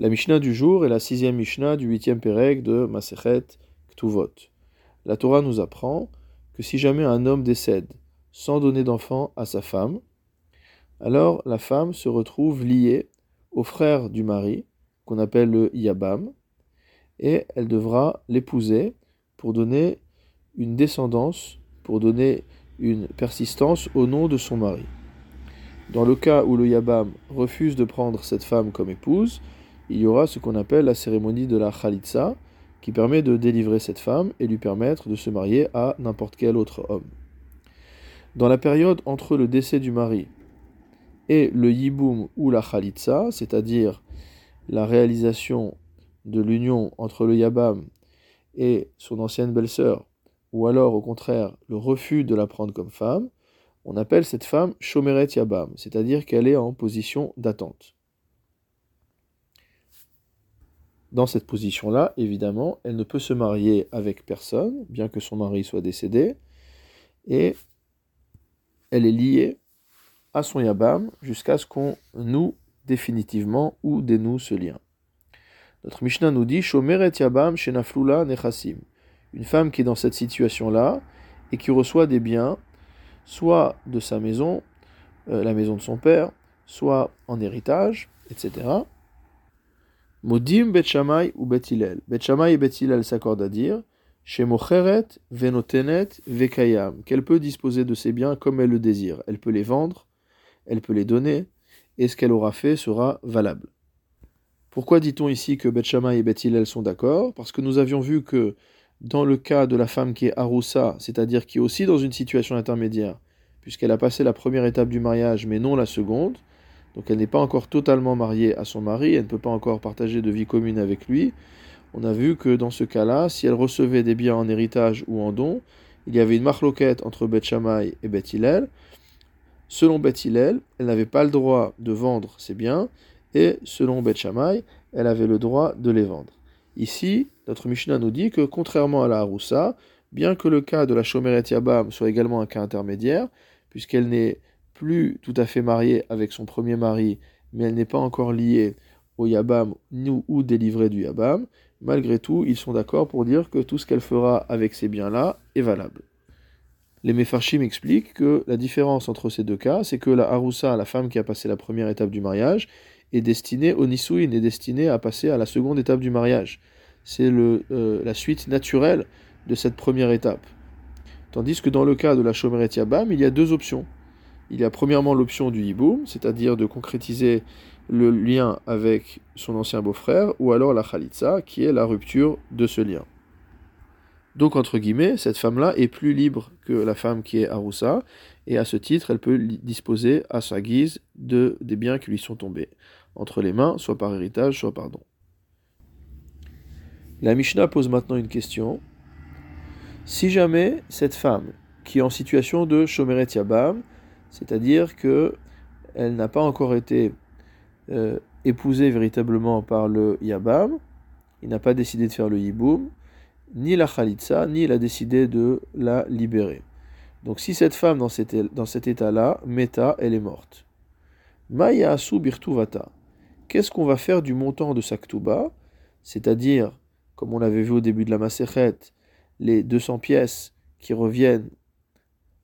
La Mishnah du jour est la sixième Mishnah du huitième Pérec de Masechet Ktuvot. La Torah nous apprend que si jamais un homme décède sans donner d'enfant à sa femme, alors la femme se retrouve liée au frère du mari, qu'on appelle le Yabam, et elle devra l'épouser pour donner une descendance, pour donner une persistance au nom de son mari. Dans le cas où le Yabam refuse de prendre cette femme comme épouse, il y aura ce qu'on appelle la cérémonie de la Khalitsa, qui permet de délivrer cette femme et lui permettre de se marier à n'importe quel autre homme. Dans la période entre le décès du mari et le Yiboum ou la Khalitsa, c'est-à-dire la réalisation de l'union entre le Yabam et son ancienne belle-sœur, ou alors au contraire le refus de la prendre comme femme, on appelle cette femme Shomeret Yabam, c'est-à-dire qu'elle est en position d'attente. Dans cette position-là, évidemment, elle ne peut se marier avec personne, bien que son mari soit décédé, et elle est liée à son Yabam jusqu'à ce qu'on noue définitivement ou dénoue ce lien. Notre Mishnah nous dit Yabam Shenaflula. Une femme qui est dans cette situation-là et qui reçoit des biens, soit de sa maison, euh, la maison de son père, soit en héritage, etc. Modim Bet ou Bet Hillel. et Bet s'accordent à dire Shemocheret Venotenet Vekayam, qu'elle peut disposer de ses biens comme elle le désire. Elle peut les vendre, elle peut les donner, et ce qu'elle aura fait sera valable. Pourquoi dit-on ici que Bet et Bet sont d'accord? Parce que nous avions vu que dans le cas de la femme qui est Aroussa, c'est-à-dire qui est aussi dans une situation intermédiaire, puisqu'elle a passé la première étape du mariage mais non la seconde, donc elle n'est pas encore totalement mariée à son mari, elle ne peut pas encore partager de vie commune avec lui. On a vu que dans ce cas-là, si elle recevait des biens en héritage ou en don, il y avait une marloquette entre Beth et Beth Hillel. Selon Beth Hillel, elle n'avait pas le droit de vendre ses biens, et selon Beth elle avait le droit de les vendre. Ici, notre Mishnah nous dit que contrairement à la Haroussa, bien que le cas de la Shomeret Yabam soit également un cas intermédiaire, puisqu'elle n'est plus tout à fait mariée avec son premier mari, mais elle n'est pas encore liée au Yabam nous, ou délivrée du Yabam, malgré tout, ils sont d'accord pour dire que tout ce qu'elle fera avec ces biens-là est valable. Les Mefarshim expliquent que la différence entre ces deux cas, c'est que la Haroussa, la femme qui a passé la première étape du mariage, est destinée au Nisuin, est destinée à passer à la seconde étape du mariage. C'est euh, la suite naturelle de cette première étape. Tandis que dans le cas de la Shomeret Yabam, il y a deux options. Il y a premièrement l'option du hiboum, c'est-à-dire de concrétiser le lien avec son ancien beau-frère, ou alors la khalitsa, qui est la rupture de ce lien. Donc, entre guillemets, cette femme-là est plus libre que la femme qui est Aroussa, et à ce titre, elle peut disposer à sa guise de, des biens qui lui sont tombés entre les mains, soit par héritage, soit par don. La Mishnah pose maintenant une question. Si jamais cette femme, qui est en situation de Shomeret Yabam, c'est-à-dire que elle n'a pas encore été euh, épousée véritablement par le Yabam, il n'a pas décidé de faire le Yiboum, ni la Khalitsa, ni il a décidé de la libérer. Donc si cette femme dans cet, état-là, Meta, elle est morte. Maya Asu Birtuvata. Qu'est-ce qu'on va faire du montant de sa Ktuba C'est-à-dire, comme on l'avait vu au début de la Maserhet, les 200 pièces qui reviennent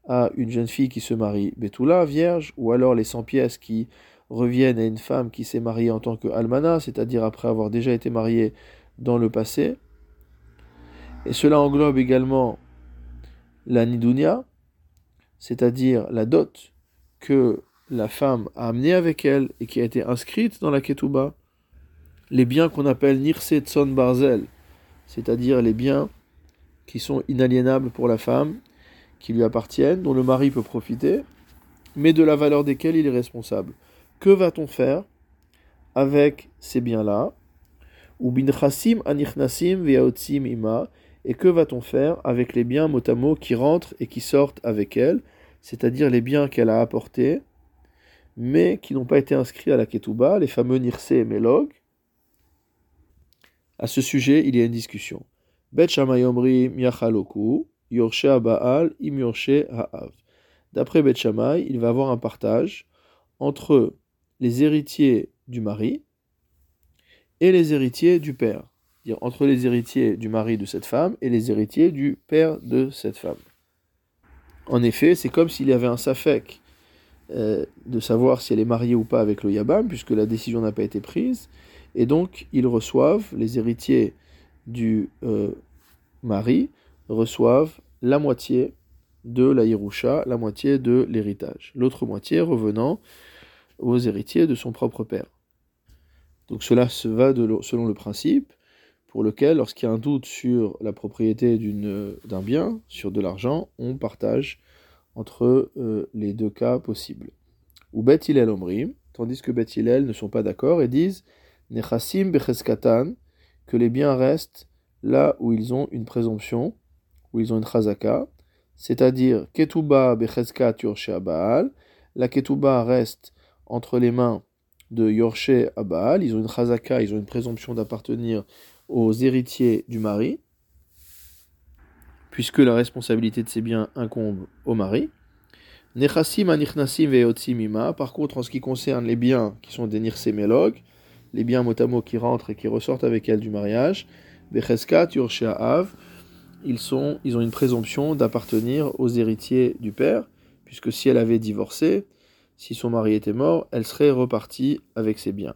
à une jeune fille qui se marie Betula, vierge, ou alors les 100 pièces qui reviennent à une femme qui s'est mariée en tant que almana, c'est-à-dire après avoir déjà été mariée dans le passé. Et cela englobe également la nidunia, c'est-à-dire la dot que la femme a amenée avec elle et qui a été inscrite dans la ketouba, les biens qu'on appelle nirse tson barzel, c'est-à-dire les biens qui sont inaliénables pour la femme qui lui appartiennent, dont le mari peut profiter, mais de la valeur desquels il est responsable. Que va-t-on faire avec ces biens-là Ou binchasim anichnasim ima et que va-t-on faire avec les biens motamo qui rentrent et qui sortent avec elle, c'est-à-dire les biens qu'elle a apportés, mais qui n'ont pas été inscrits à la ketouba, les fameux nirse et melog À ce sujet, il y a une discussion. D'après Beth il va avoir un partage entre les héritiers du mari et les héritiers du père. Dire entre les héritiers du mari de cette femme et les héritiers du père de cette femme. En effet, c'est comme s'il y avait un safek euh, de savoir si elle est mariée ou pas avec le Yabam, puisque la décision n'a pas été prise. Et donc, ils reçoivent, les héritiers du euh, mari, reçoivent la moitié de la Yerusha, la moitié de l'héritage. L'autre moitié revenant aux héritiers de son propre père. Donc cela se va selon le principe pour lequel, lorsqu'il y a un doute sur la propriété d'un bien, sur de l'argent, on partage entre euh, les deux cas possibles. Ou Bet Hillel tandis que Bet Hillel ne sont pas d'accord et disent Nechasim Becheskatan, que les biens restent là où ils ont une présomption, où ils ont une chazaka, c'est-à-dire Ketuba Becheskat Yorshe Baal, la Ketuba reste entre les mains de Yorshe Baal, ils ont une chazaka, ils ont une présomption d'appartenir aux héritiers du mari, puisque la responsabilité de ces biens incombe au mari. Nechasim anichnasim ve'otzimima. Par contre, en ce qui concerne les biens qui sont des nirsemelog, les biens motamo qui rentrent et qui ressortent avec elle du mariage, becheskat av, ils, ont une présomption d'appartenir aux héritiers du père, puisque si elle avait divorcé, si son mari était mort, elle serait repartie avec ses biens.